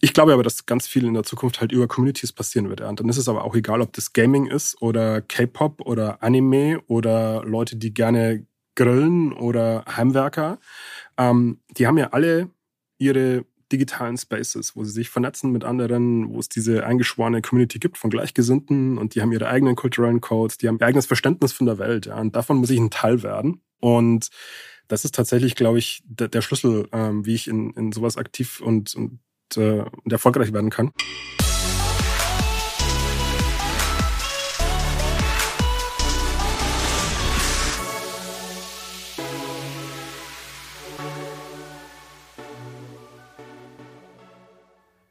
ich glaube aber, dass ganz viel in der Zukunft halt über Communities passieren wird. Und dann ist es aber auch egal, ob das Gaming ist oder K-Pop oder Anime oder Leute, die gerne grillen oder Heimwerker. Ähm, die haben ja alle ihre digitalen Spaces, wo sie sich vernetzen mit anderen, wo es diese eingeschworene Community gibt von Gleichgesinnten und die haben ihre eigenen kulturellen Codes, die haben ihr eigenes Verständnis von der Welt. Ja. Und davon muss ich ein Teil werden. Und das ist tatsächlich, glaube ich, der, der Schlüssel, ähm, wie ich in, in sowas aktiv und, und äh, und erfolgreich werden kann.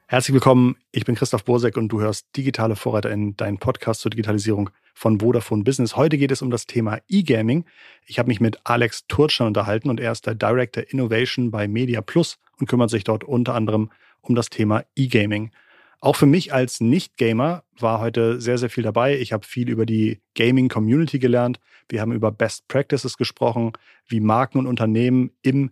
Herzlich willkommen, ich bin Christoph Bursek und du hörst Digitale Vorreiter in deinen Podcast zur Digitalisierung von Vodafone Business. Heute geht es um das Thema E-Gaming. Ich habe mich mit Alex Turtschner unterhalten und er ist der Director Innovation bei Media Plus und kümmert sich dort unter anderem um das Thema E-Gaming. Auch für mich als Nicht-Gamer war heute sehr, sehr viel dabei. Ich habe viel über die Gaming-Community gelernt. Wir haben über Best Practices gesprochen, wie Marken und Unternehmen im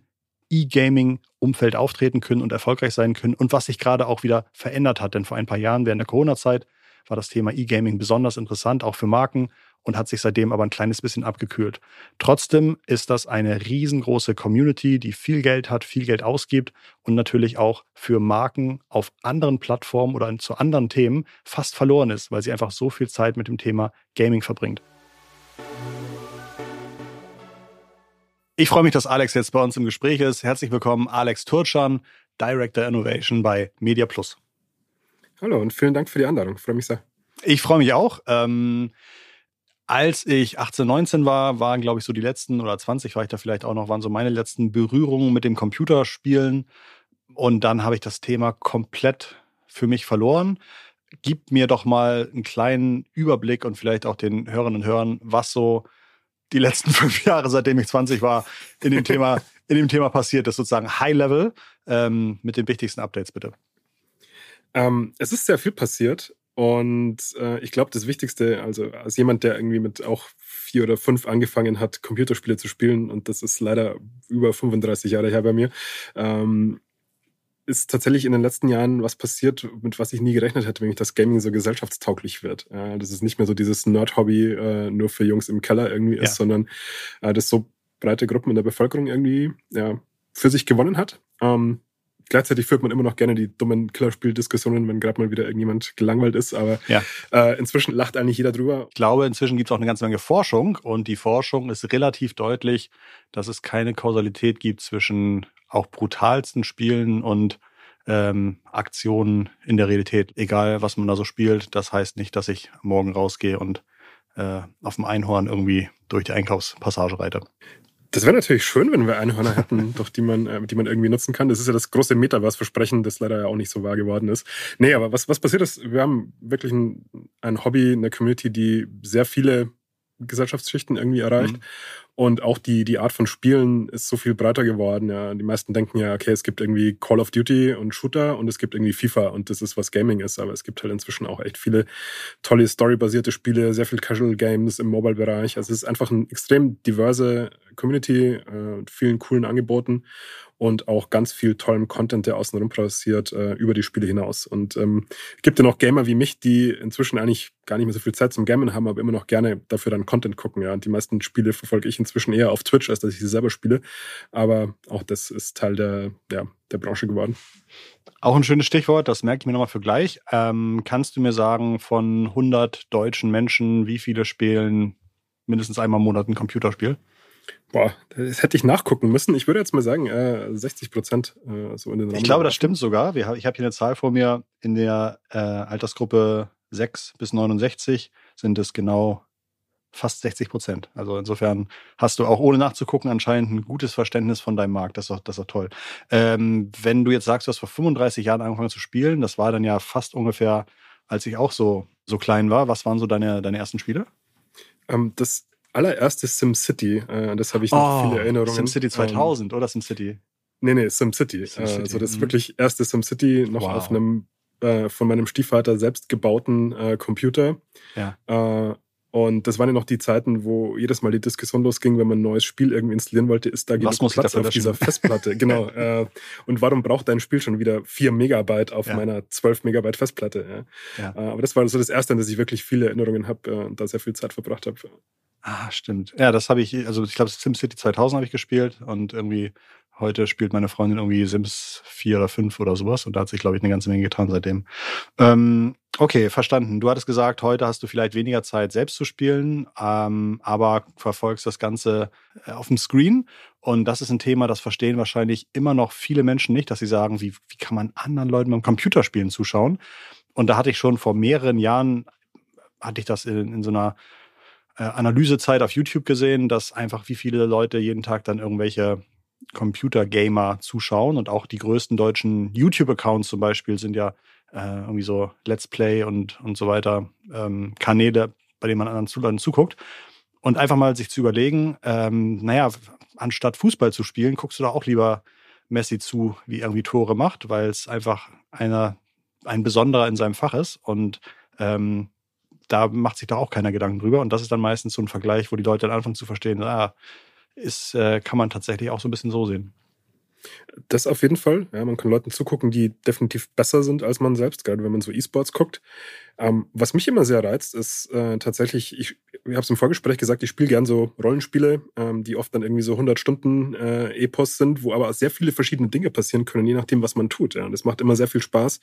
E-Gaming-Umfeld auftreten können und erfolgreich sein können und was sich gerade auch wieder verändert hat. Denn vor ein paar Jahren während der Corona-Zeit war das Thema E-Gaming besonders interessant, auch für Marken und hat sich seitdem aber ein kleines bisschen abgekühlt. Trotzdem ist das eine riesengroße Community, die viel Geld hat, viel Geld ausgibt und natürlich auch für Marken auf anderen Plattformen oder zu anderen Themen fast verloren ist, weil sie einfach so viel Zeit mit dem Thema Gaming verbringt. Ich freue mich, dass Alex jetzt bei uns im Gespräch ist. Herzlich willkommen, Alex Turchan, Director Innovation bei Media Plus. Hallo und vielen Dank für die Einladung. Ich freue mich sehr. Ich freue mich auch. Ähm, als ich 18, 19 war, waren, glaube ich, so die letzten, oder 20 war ich da vielleicht auch noch, waren so meine letzten Berührungen mit dem Computerspielen. Und dann habe ich das Thema komplett für mich verloren. Gib mir doch mal einen kleinen Überblick und vielleicht auch den Hörerinnen und Hörern, was so die letzten fünf Jahre, seitdem ich 20 war, in dem Thema, in dem Thema passiert ist, sozusagen High Level, ähm, mit den wichtigsten Updates bitte. Ähm, es ist sehr viel passiert. Und äh, ich glaube, das Wichtigste, also als jemand, der irgendwie mit auch vier oder fünf angefangen hat, Computerspiele zu spielen, und das ist leider über 35 Jahre her bei mir, ähm, ist tatsächlich in den letzten Jahren was passiert, mit was ich nie gerechnet hätte, nämlich dass Gaming so gesellschaftstauglich wird. Äh, dass es nicht mehr so dieses Nerd-Hobby äh, nur für Jungs im Keller irgendwie ist, ja. sondern äh, das so breite Gruppen in der Bevölkerung irgendwie ja, für sich gewonnen hat. Ähm, gleichzeitig führt man immer noch gerne die dummen Killerspiel-Diskussionen, wenn gerade mal wieder irgendjemand gelangweilt ist. Aber ja. äh, inzwischen lacht eigentlich jeder drüber. Ich glaube, inzwischen gibt es auch eine ganze Menge Forschung und die Forschung ist relativ deutlich, dass es keine Kausalität gibt zwischen auch brutalsten Spielen und ähm, Aktionen in der Realität. Egal, was man da so spielt, das heißt nicht, dass ich morgen rausgehe und äh, auf dem Einhorn irgendwie durch die Einkaufspassage reite. Das wäre natürlich schön, wenn wir Einhörner hätten, doch die man, äh, die man irgendwie nutzen kann. Das ist ja das große Metaverse-Versprechen, das leider ja auch nicht so wahr geworden ist. Nee, aber was, was passiert ist, wir haben wirklich ein, ein Hobby, eine Community, die sehr viele Gesellschaftsschichten irgendwie erreicht. Mhm. Und auch die, die Art von Spielen ist so viel breiter geworden. Ja. Die meisten denken ja, okay, es gibt irgendwie Call of Duty und Shooter und es gibt irgendwie FIFA und das ist, was Gaming ist. Aber es gibt halt inzwischen auch echt viele tolle storybasierte Spiele, sehr viel Casual Games im Mobile-Bereich. Also es ist einfach eine extrem diverse Community äh, mit vielen coolen Angeboten und auch ganz viel tollem Content, der außenrum passiert, äh, über die Spiele hinaus. Und ähm, gibt ja noch Gamer wie mich, die inzwischen eigentlich gar nicht mehr so viel Zeit zum Gamen haben, aber immer noch gerne dafür dann Content gucken. Ja, und die meisten Spiele verfolge ich inzwischen eher auf Twitch, als dass ich sie selber spiele. Aber auch das ist Teil der, ja, der Branche geworden. Auch ein schönes Stichwort, das merke ich mir nochmal für gleich. Ähm, kannst du mir sagen, von 100 deutschen Menschen, wie viele spielen mindestens einmal im Monat ein Computerspiel? Boah, das hätte ich nachgucken müssen. Ich würde jetzt mal sagen, äh, 60 Prozent äh, so in den Raum. Ich glaube, das stimmt sogar. Wir, ich habe hier eine Zahl vor mir. In der äh, Altersgruppe 6 bis 69 sind es genau fast 60 Prozent. Also insofern hast du auch ohne nachzugucken anscheinend ein gutes Verständnis von deinem Markt. Das ist doch, das ist doch toll. Ähm, wenn du jetzt sagst, du hast vor 35 Jahren angefangen zu spielen, das war dann ja fast ungefähr, als ich auch so, so klein war. Was waren so deine, deine ersten Spiele? Ähm, das allererste SimCity. Äh, das habe ich noch oh, viele Erinnerungen. SimCity 2000 ähm, oder SimCity? Nee, nee, SimCity. Sim äh, also das mhm. wirklich erste SimCity noch wow. auf einem äh, von meinem Stiefvater selbst gebauten äh, Computer. Ja. Äh, Und das waren ja noch die Zeiten, wo jedes Mal die Diskussion losging, wenn man ein neues Spiel irgendwie installieren wollte, ist da genug Platz auf dieser Festplatte. genau. Äh, und warum braucht dein Spiel schon wieder 4 Megabyte auf ja. meiner 12 Megabyte Festplatte? Ja. ja. Äh, aber das war so das Erste, an das ich wirklich viele Erinnerungen habe äh, und da sehr viel Zeit verbracht habe. Ah, stimmt. Ja, das habe ich, also ich glaube, SimCity 2000 habe ich gespielt und irgendwie heute spielt meine Freundin irgendwie Sims 4 oder 5 oder sowas und da hat sich, glaube ich, eine ganze Menge getan seitdem. Ähm, okay, verstanden. Du hattest gesagt, heute hast du vielleicht weniger Zeit, selbst zu spielen, ähm, aber verfolgst das Ganze äh, auf dem Screen. Und das ist ein Thema, das verstehen wahrscheinlich immer noch viele Menschen nicht, dass sie sagen, wie, wie kann man anderen Leuten beim Computerspielen zuschauen? Und da hatte ich schon vor mehreren Jahren, hatte ich das in, in so einer äh, Analysezeit auf YouTube gesehen, dass einfach wie viele Leute jeden Tag dann irgendwelche Computergamer zuschauen und auch die größten deutschen YouTube-Accounts zum Beispiel sind ja äh, irgendwie so Let's Play und, und so weiter ähm, Kanäle, bei denen man anderen Zuleuten zuguckt. Und einfach mal sich zu überlegen, ähm, naja, anstatt Fußball zu spielen, guckst du da auch lieber Messi zu, wie irgendwie Tore macht, weil es einfach einer, ein Besonderer in seinem Fach ist. Und ähm, da macht sich da auch keiner Gedanken drüber. Und das ist dann meistens so ein Vergleich, wo die Leute dann anfangen zu verstehen, ah, ist, äh, kann man tatsächlich auch so ein bisschen so sehen. Das auf jeden Fall. Ja, man kann Leuten zugucken, die definitiv besser sind als man selbst, gerade wenn man so E-Sports guckt. Ähm, was mich immer sehr reizt, ist äh, tatsächlich, ich, ich habe es im Vorgespräch gesagt, ich spiele gern so Rollenspiele, ähm, die oft dann irgendwie so 100 Stunden äh, Epos sind, wo aber sehr viele verschiedene Dinge passieren können, je nachdem, was man tut. Ja. Und es macht immer sehr viel Spaß,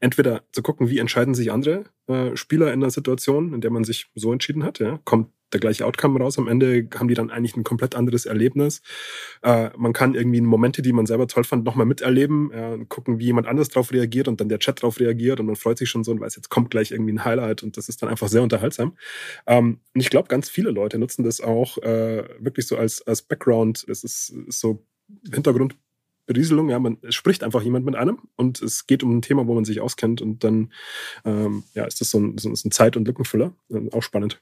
entweder zu gucken, wie entscheiden sich andere äh, Spieler in einer Situation, in der man sich so entschieden hat. Ja. Kommt der gleiche Outcome raus. Am Ende haben die dann eigentlich ein komplett anderes Erlebnis. Äh, man kann irgendwie Momente, die man selber toll fand, nochmal miterleben, äh, gucken, wie jemand anders drauf reagiert und dann der Chat drauf reagiert und man freut sich schon so und weiß, jetzt kommt gleich irgendwie ein Highlight und das ist dann einfach sehr unterhaltsam. Ähm, und ich glaube, ganz viele Leute nutzen das auch äh, wirklich so als, als Background. Das ist, ist so Hintergrund Berieselung, ja, man es spricht einfach jemand mit einem und es geht um ein Thema, wo man sich auskennt und dann ähm, ja, ist das so ein, so ein Zeit- und Lückenfüller. Äh, auch spannend.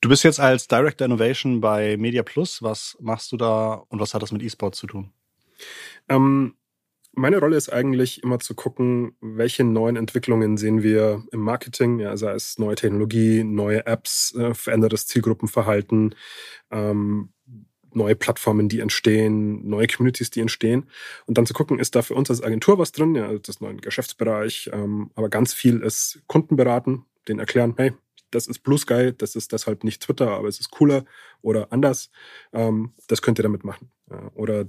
Du bist jetzt als Director Innovation bei Media Plus. Was machst du da und was hat das mit E-Sport zu tun? Ähm, meine Rolle ist eigentlich immer zu gucken, welche neuen Entwicklungen sehen wir im Marketing, ja, sei es neue Technologie, neue Apps, äh, verändertes Zielgruppenverhalten, ähm, neue Plattformen, die entstehen, neue Communities, die entstehen. Und dann zu gucken, ist da für uns als Agentur was drin, ja, das ist ein Geschäftsbereich, ähm, aber ganz viel ist Kundenberaten, denen erklären, hey, das ist Blue Sky, das ist deshalb nicht Twitter, aber es ist cooler oder anders. Ähm, das könnt ihr damit machen. Ja, oder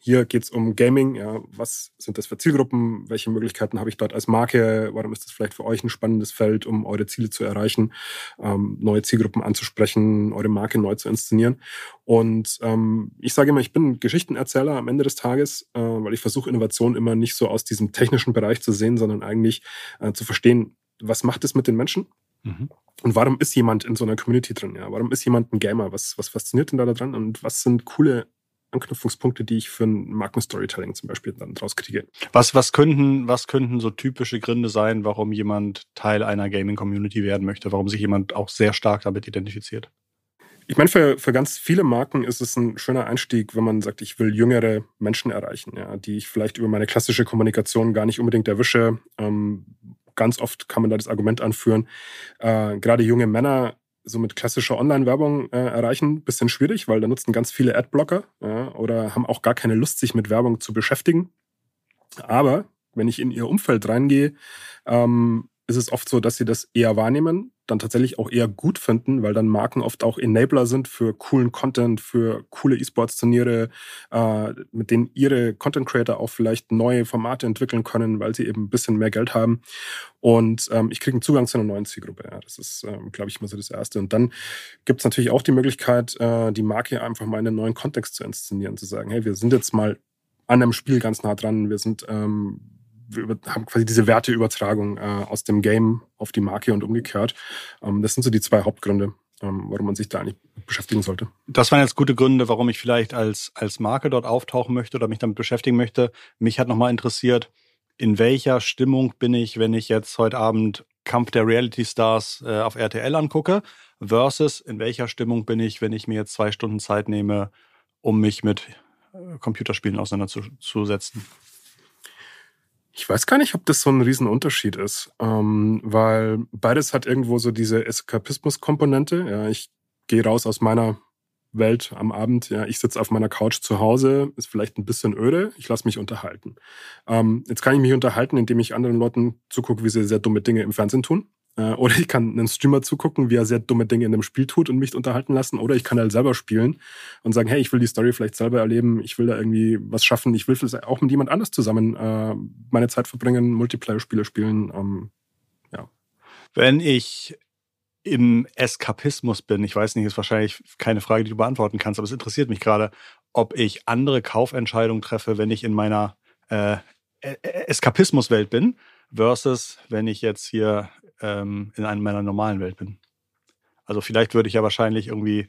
hier geht es um Gaming. Ja, was sind das für Zielgruppen? Welche Möglichkeiten habe ich dort als Marke? Warum ist das vielleicht für euch ein spannendes Feld, um eure Ziele zu erreichen, ähm, neue Zielgruppen anzusprechen, eure Marke neu zu inszenieren? Und ähm, ich sage immer, ich bin Geschichtenerzähler am Ende des Tages, äh, weil ich versuche Innovation immer nicht so aus diesem technischen Bereich zu sehen, sondern eigentlich äh, zu verstehen, was macht es mit den Menschen? Mhm. Und warum ist jemand in so einer Community drin? Ja? Warum ist jemand ein Gamer? Was, was fasziniert ihn da dran? Und was sind coole Anknüpfungspunkte, die ich für ein Markenstorytelling zum Beispiel dann draus kriege. Was, was, könnten, was könnten so typische Gründe sein, warum jemand Teil einer Gaming-Community werden möchte, warum sich jemand auch sehr stark damit identifiziert? Ich meine, für, für ganz viele Marken ist es ein schöner Einstieg, wenn man sagt, ich will jüngere Menschen erreichen, ja, die ich vielleicht über meine klassische Kommunikation gar nicht unbedingt erwische. Ähm, ganz oft kann man da das Argument anführen, äh, gerade junge Männer so mit klassischer Online-Werbung äh, erreichen, bisschen schwierig, weil da nutzen ganz viele Adblocker ja, oder haben auch gar keine Lust, sich mit Werbung zu beschäftigen. Aber wenn ich in ihr Umfeld reingehe, ähm, ist es oft so, dass sie das eher wahrnehmen, dann tatsächlich auch eher gut finden, weil dann Marken oft auch Enabler sind für coolen Content, für coole E-Sports-Turniere, äh, mit denen ihre Content-Creator auch vielleicht neue Formate entwickeln können, weil sie eben ein bisschen mehr Geld haben. Und ähm, ich kriege einen Zugang zu einer neuen Zielgruppe. Ja. Das ist, ähm, glaube ich, immer so das Erste. Und dann gibt es natürlich auch die Möglichkeit, äh, die Marke einfach mal in einen neuen Kontext zu inszenieren, zu sagen, hey, wir sind jetzt mal an einem Spiel ganz nah dran, wir sind ähm, wir haben quasi diese Werteübertragung äh, aus dem Game auf die Marke und umgekehrt. Ähm, das sind so die zwei Hauptgründe, ähm, warum man sich da eigentlich beschäftigen sollte. Das waren jetzt gute Gründe, warum ich vielleicht als, als Marke dort auftauchen möchte oder mich damit beschäftigen möchte. Mich hat nochmal interessiert, in welcher Stimmung bin ich, wenn ich jetzt heute Abend Kampf der Reality Stars äh, auf RTL angucke, versus in welcher Stimmung bin ich, wenn ich mir jetzt zwei Stunden Zeit nehme, um mich mit äh, Computerspielen auseinanderzusetzen. Ich weiß gar nicht, ob das so ein Riesenunterschied ist, ähm, weil beides hat irgendwo so diese Eskapismus-Komponente. Ja, ich gehe raus aus meiner Welt am Abend. Ja, ich sitze auf meiner Couch zu Hause, ist vielleicht ein bisschen öde, ich lasse mich unterhalten. Ähm, jetzt kann ich mich unterhalten, indem ich anderen Leuten zugucke, wie sie sehr dumme Dinge im Fernsehen tun. Äh, oder ich kann einem Streamer zugucken, wie er sehr dumme Dinge in einem Spiel tut und mich unterhalten lassen. Oder ich kann halt selber spielen und sagen, hey, ich will die Story vielleicht selber erleben, ich will da irgendwie was schaffen, ich will vielleicht auch mit jemand anders zusammen äh, meine Zeit verbringen, Multiplayer-Spiele spielen. Ähm, ja. Wenn ich im Eskapismus bin, ich weiß nicht, ist wahrscheinlich keine Frage, die du beantworten kannst, aber es interessiert mich gerade, ob ich andere Kaufentscheidungen treffe, wenn ich in meiner äh, e-, e-, Eskapismuswelt bin, versus wenn ich jetzt hier ähm, in einer meiner normalen Welt bin. Also vielleicht würde ich ja wahrscheinlich irgendwie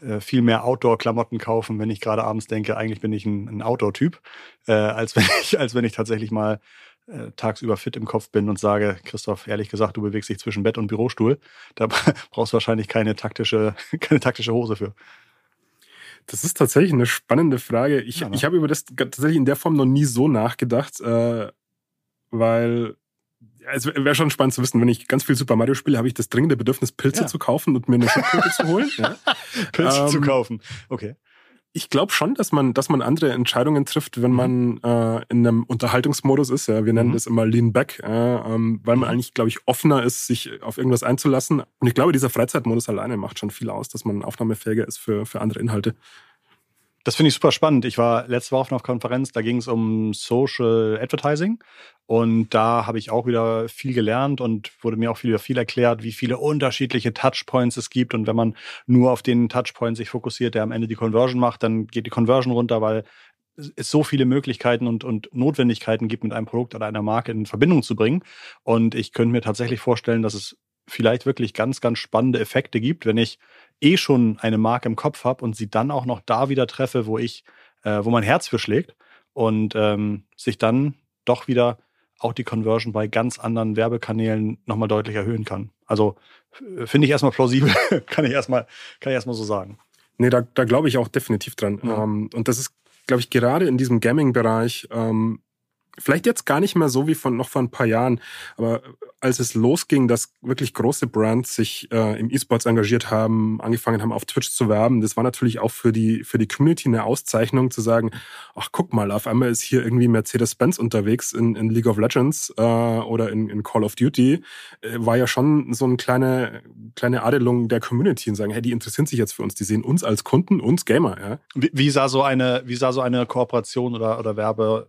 äh, viel mehr Outdoor-Klamotten kaufen, wenn ich gerade abends denke, eigentlich bin ich ein, ein Outdoor-Typ, äh, als wenn ich, als wenn ich tatsächlich mal äh, tagsüber fit im Kopf bin und sage, Christoph, ehrlich gesagt, du bewegst dich zwischen Bett und Bürostuhl. Da brauchst du wahrscheinlich keine taktische, keine taktische Hose für. Das ist tatsächlich eine spannende Frage. Ich, ja, ne? ich habe über das tatsächlich in der Form noch nie so nachgedacht, äh, weil es wäre schon spannend zu wissen, wenn ich ganz viel Super Mario spiele, habe ich das dringende Bedürfnis, Pilze ja. zu kaufen und mir eine Schildkröte zu holen. Ja. Pilze ähm, zu kaufen, okay. Ich glaube schon, dass man, dass man andere Entscheidungen trifft, wenn mhm. man äh, in einem Unterhaltungsmodus ist. Ja, wir nennen mhm. das immer Lean Back, äh, ähm, weil man mhm. eigentlich, glaube ich, offener ist, sich auf irgendwas einzulassen. Und ich glaube, dieser Freizeitmodus alleine macht schon viel aus, dass man aufnahmefähiger ist für, für andere Inhalte. Das finde ich super spannend. Ich war letzte Woche auf einer Konferenz, da ging es um Social Advertising. Und da habe ich auch wieder viel gelernt und wurde mir auch wieder viel erklärt, wie viele unterschiedliche Touchpoints es gibt. Und wenn man nur auf den Touchpoint sich fokussiert, der am Ende die Conversion macht, dann geht die Conversion runter, weil es so viele Möglichkeiten und, und Notwendigkeiten gibt, mit einem Produkt oder einer Marke in Verbindung zu bringen. Und ich könnte mir tatsächlich vorstellen, dass es vielleicht wirklich ganz, ganz spannende Effekte gibt, wenn ich eh schon eine Marke im Kopf habe und sie dann auch noch da wieder treffe, wo ich, äh, wo mein Herz für schlägt und ähm, sich dann doch wieder auch die Conversion bei ganz anderen Werbekanälen nochmal deutlich erhöhen kann. Also finde ich erstmal plausibel, kann ich erstmal, kann ich erstmal so sagen. Nee, da, da glaube ich auch definitiv dran. Ja. Ähm, und das ist, glaube ich, gerade in diesem Gaming-Bereich ähm, vielleicht jetzt gar nicht mehr so wie von noch vor ein paar Jahren, aber als es losging, dass wirklich große Brands sich äh, im E-Sports engagiert haben, angefangen haben auf Twitch zu werben, das war natürlich auch für die für die Community eine Auszeichnung zu sagen, ach guck mal, auf einmal ist hier irgendwie Mercedes-Benz unterwegs in, in League of Legends äh, oder in, in Call of Duty, äh, war ja schon so eine kleine kleine Adelung der Community und sagen, hey, die interessieren sich jetzt für uns, die sehen uns als Kunden, uns Gamer, ja. Wie, wie sah so eine wie sah so eine Kooperation oder oder Werbe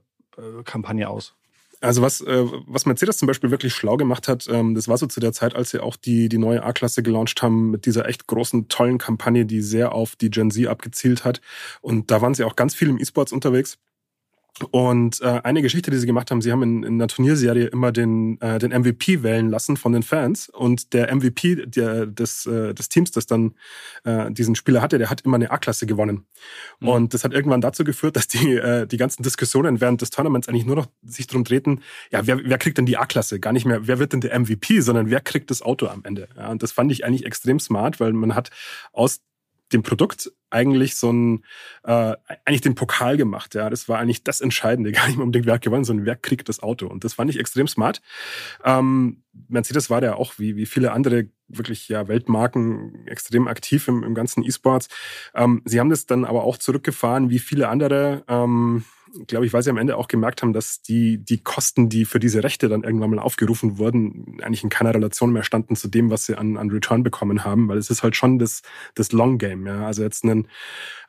Kampagne aus? Also was, äh, was Mercedes zum Beispiel wirklich schlau gemacht hat, ähm, das war so zu der Zeit, als sie auch die, die neue A-Klasse gelauncht haben mit dieser echt großen, tollen Kampagne, die sehr auf die Gen Z abgezielt hat. Und da waren sie auch ganz viel im E-Sports unterwegs. Und äh, eine Geschichte, die sie gemacht haben, sie haben in, in einer Turnierserie immer den, äh, den MVP wählen lassen von den Fans. Und der MVP der, des, äh, des Teams, das dann äh, diesen Spieler hatte, der hat immer eine A-Klasse gewonnen. Mhm. Und das hat irgendwann dazu geführt, dass die, äh, die ganzen Diskussionen während des Tournaments eigentlich nur noch sich darum drehten, ja, wer, wer kriegt denn die A-Klasse? Gar nicht mehr, wer wird denn der MVP, sondern wer kriegt das Auto am Ende? Ja, und das fand ich eigentlich extrem smart, weil man hat aus dem Produkt eigentlich so ein, äh, eigentlich den Pokal gemacht. Ja, das war eigentlich das Entscheidende, gar nicht mehr unbedingt wer hat gewonnen, sondern wer kriegt das Auto. Und das fand ich extrem smart. Ähm, Mercedes war ja auch wie, wie viele andere wirklich ja Weltmarken extrem aktiv im, im ganzen E-Sports. Ähm, sie haben das dann aber auch zurückgefahren, wie viele andere. Ähm, glaube ich, weil sie am Ende auch gemerkt haben, dass die, die Kosten, die für diese Rechte dann irgendwann mal aufgerufen wurden, eigentlich in keiner Relation mehr standen zu dem, was sie an, an Return bekommen haben, weil es ist halt schon das, das Long Game. Ja? Also jetzt einen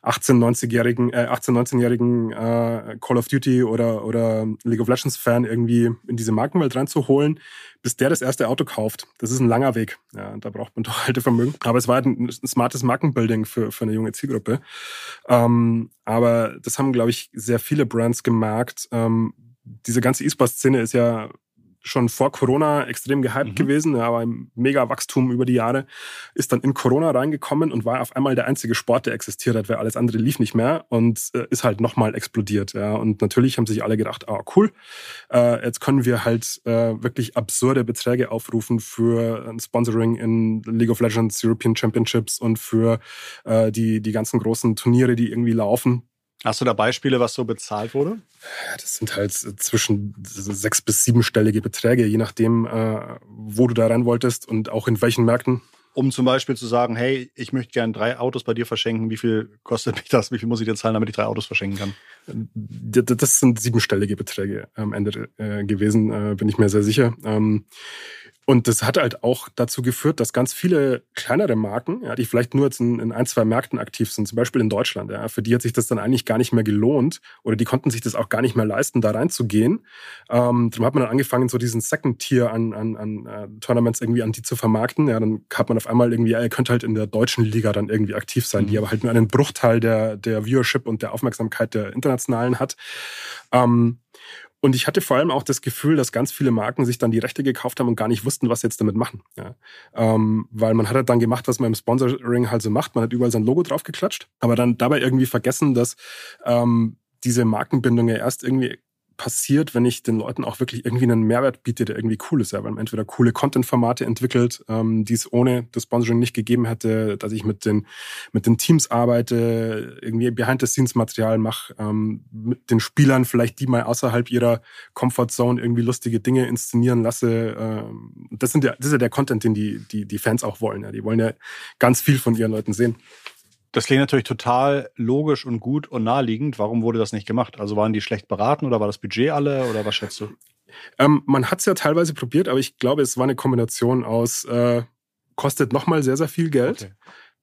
18, 90-jährigen, äh, 18, 19-jährigen äh, Call of Duty oder, oder League of Legends Fan irgendwie in diese Markenwelt reinzuholen, bis der das erste Auto kauft. Das ist ein langer Weg. Ja, da braucht man doch alte Vermögen. Aber es war halt ein, ein smartes Markenbuilding für, für eine junge Zielgruppe. Ähm, aber das haben, glaube ich, sehr viele Brands gemerkt. Ähm, diese ganze E-Sport-Szene ist ja schon vor Corona extrem gehypt mhm. gewesen, aber ein mega Wachstum über die Jahre, ist dann in Corona reingekommen und war auf einmal der einzige Sport, der existiert hat, weil alles andere lief nicht mehr und äh, ist halt nochmal explodiert. Ja. Und natürlich haben sich alle gedacht, ah cool, äh, jetzt können wir halt äh, wirklich absurde Beträge aufrufen für ein Sponsoring in League of Legends, European Championships und für äh, die, die ganzen großen Turniere, die irgendwie laufen Hast du da Beispiele, was so bezahlt wurde? Das sind halt zwischen sechs bis siebenstellige Beträge, je nachdem, äh, wo du da rein wolltest und auch in welchen Märkten. Um zum Beispiel zu sagen, hey, ich möchte gerne drei Autos bei dir verschenken. Wie viel kostet mich das? Wie viel muss ich dir zahlen, damit ich drei Autos verschenken kann? Das sind siebenstellige Beträge am Ende äh, gewesen, äh, bin ich mir sehr sicher. Und das hat halt auch dazu geführt, dass ganz viele kleinere Marken, ja, die vielleicht nur jetzt in, in, ein, zwei Märkten aktiv sind, zum Beispiel in Deutschland, ja, für die hat sich das dann eigentlich gar nicht mehr gelohnt oder die konnten sich das auch gar nicht mehr leisten, da reinzugehen. Ähm, darum hat man dann angefangen, so diesen Second Tier an, an, an uh, Tournaments irgendwie an die zu vermarkten. Ja, dann hat man auf einmal irgendwie, ja, ihr könnt halt in der deutschen Liga dann irgendwie aktiv sein, mhm. die aber halt nur einen Bruchteil der, der Viewership und der Aufmerksamkeit der internationalen hat. Ähm, und ich hatte vor allem auch das Gefühl, dass ganz viele Marken sich dann die Rechte gekauft haben und gar nicht wussten, was sie jetzt damit machen. Ja. Ähm, weil man hat halt dann gemacht, was man im Sponsoring halt so macht. Man hat überall sein Logo draufgeklatscht, aber dann dabei irgendwie vergessen, dass ähm, diese Markenbindung ja erst irgendwie passiert, wenn ich den Leuten auch wirklich irgendwie einen Mehrwert biete, der irgendwie cool ist. Ja, weil man entweder coole Content-Formate entwickelt, ähm, die es ohne das Sponsoring nicht gegeben hätte, dass ich mit den, mit den Teams arbeite, irgendwie Behind-the-Scenes-Material mache, ähm, mit den Spielern vielleicht die mal außerhalb ihrer Comfort-Zone irgendwie lustige Dinge inszenieren lasse. Ähm, das, sind ja, das ist ja der Content, den die, die, die Fans auch wollen. Ja. Die wollen ja ganz viel von ihren Leuten sehen. Das klingt natürlich total logisch und gut und naheliegend. Warum wurde das nicht gemacht? Also waren die schlecht beraten oder war das Budget alle oder was schätzt du? Ähm, man hat es ja teilweise probiert, aber ich glaube, es war eine Kombination aus, äh, kostet nochmal sehr, sehr viel Geld. Okay.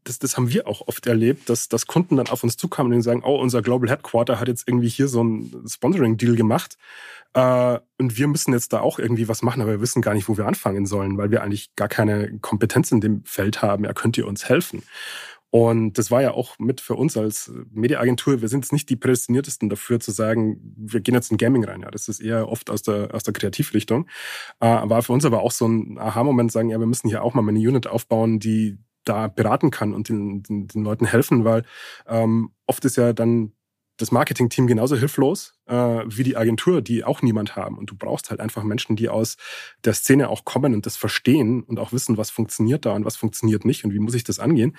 Das, das haben wir auch oft erlebt, dass, dass Kunden dann auf uns zukamen und sagen, oh, unser Global Headquarter hat jetzt irgendwie hier so einen Sponsoring-Deal gemacht. Äh, und wir müssen jetzt da auch irgendwie was machen, aber wir wissen gar nicht, wo wir anfangen sollen, weil wir eigentlich gar keine Kompetenz in dem Feld haben. Ja, könnt ihr uns helfen? Und das war ja auch mit für uns als Mediaagentur, wir sind jetzt nicht die prädestiniertesten dafür zu sagen, wir gehen jetzt in Gaming rein. Ja, das ist eher oft aus der, aus der Kreativrichtung. Äh, war für uns aber auch so ein Aha-Moment, sagen, ja, wir müssen hier auch mal eine Unit aufbauen, die da beraten kann und den, den, den Leuten helfen, weil ähm, oft ist ja dann das Marketing-Team genauso hilflos äh, wie die Agentur, die auch niemand haben. Und du brauchst halt einfach Menschen, die aus der Szene auch kommen und das verstehen und auch wissen, was funktioniert da und was funktioniert nicht und wie muss ich das angehen.